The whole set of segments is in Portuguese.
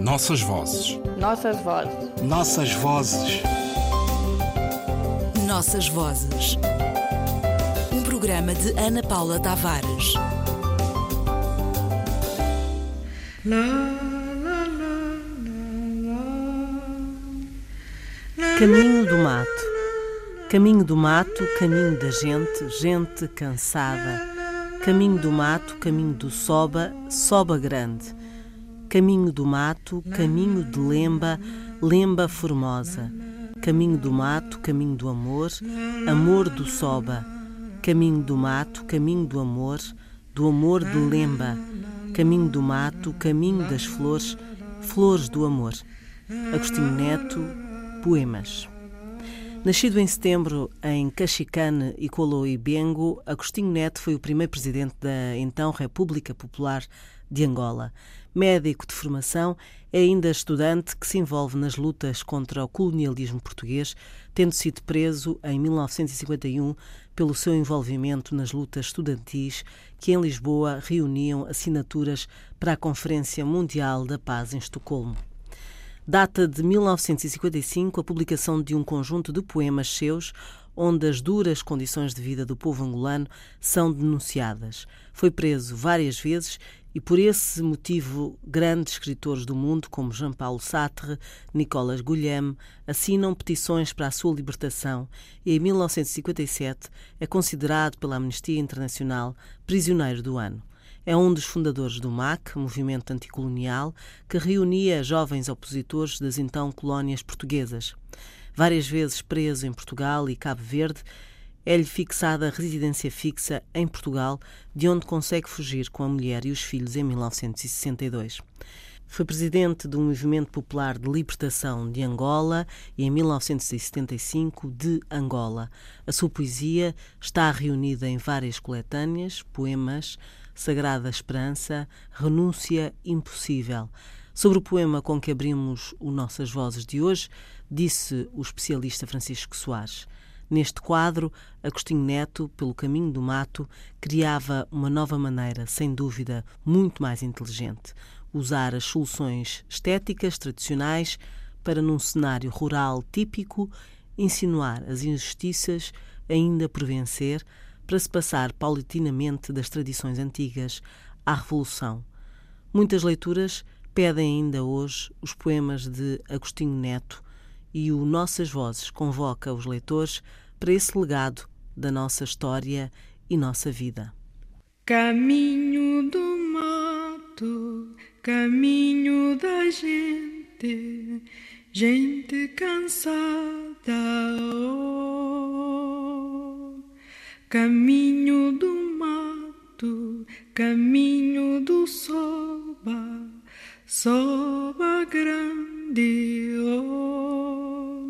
Nossas vozes. Nossas vozes. Nossas vozes. Nossas vozes. Um programa de Ana Paula Tavares. Caminho do mato. Caminho do mato, caminho da gente, gente cansada. Caminho do mato, caminho do soba, soba grande. Caminho do mato, caminho de lemba, lemba formosa. Caminho do mato, caminho do amor, amor do soba. Caminho do mato, caminho do amor, do amor de lemba. Caminho do mato, caminho das flores, flores do amor. Agostinho Neto, Poemas. Nascido em setembro em Cachicane e Coloibengo, Agostinho Neto foi o primeiro presidente da então República Popular de Angola. Médico de formação, é ainda estudante que se envolve nas lutas contra o colonialismo português, tendo sido preso em 1951 pelo seu envolvimento nas lutas estudantis que em Lisboa reuniam assinaturas para a Conferência Mundial da Paz em Estocolmo. Data de 1955 a publicação de um conjunto de poemas seus, onde as duras condições de vida do povo angolano são denunciadas. Foi preso várias vezes e, por esse motivo, grandes escritores do mundo, como Jean Paulo Sartre, Nicolas Guilhem, assinam petições para a sua libertação e, em 1957, é considerado pela Amnistia Internacional prisioneiro do ano. É um dos fundadores do MAC, movimento anticolonial, que reunia jovens opositores das então colónias portuguesas. Várias vezes preso em Portugal e Cabo Verde, é-lhe fixada residência fixa em Portugal, de onde consegue fugir com a mulher e os filhos em 1962. Foi presidente do Movimento Popular de Libertação de Angola e, em 1975, de Angola. A sua poesia está reunida em várias coletâneas, poemas, Sagrada Esperança, Renúncia Impossível. Sobre o poema com que abrimos o Nossas Vozes de hoje, disse o especialista Francisco Soares. Neste quadro, Agostinho Neto, pelo caminho do mato, criava uma nova maneira, sem dúvida, muito mais inteligente. Usar as soluções estéticas tradicionais para, num cenário rural típico, insinuar as injustiças ainda por vencer, para se passar paulatinamente das tradições antigas à revolução. Muitas leituras pedem ainda hoje os poemas de Agostinho Neto e o Nossas Vozes convoca os leitores para esse legado da nossa história e nossa vida. Caminho do mato, caminho da gente, gente cansada. Oh. Caminho do mato, caminho do soba, soba grande, oh.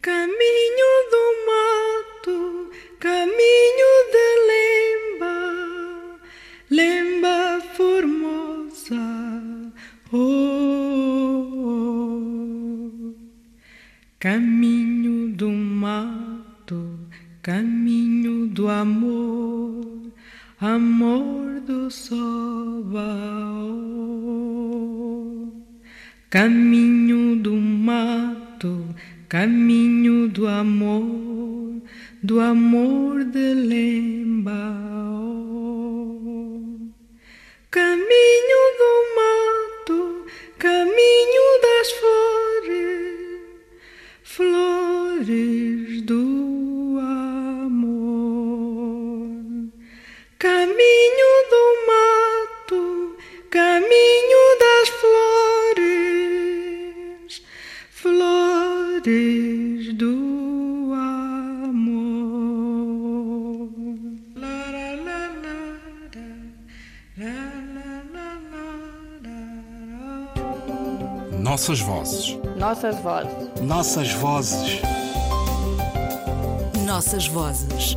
Caminho do mato, caminho de lemba, lemba formosa, oh. Caminho do mato, Caminho do amor, amor do soba. Caminho do mato, caminho do amor, do amor de lemba. Caminho do mato, caminho Caminho do mato, caminho das flores, flores do amor. La, la, la, Nossas vozes. Nossas vozes. Nossas vozes. Nossas vozes.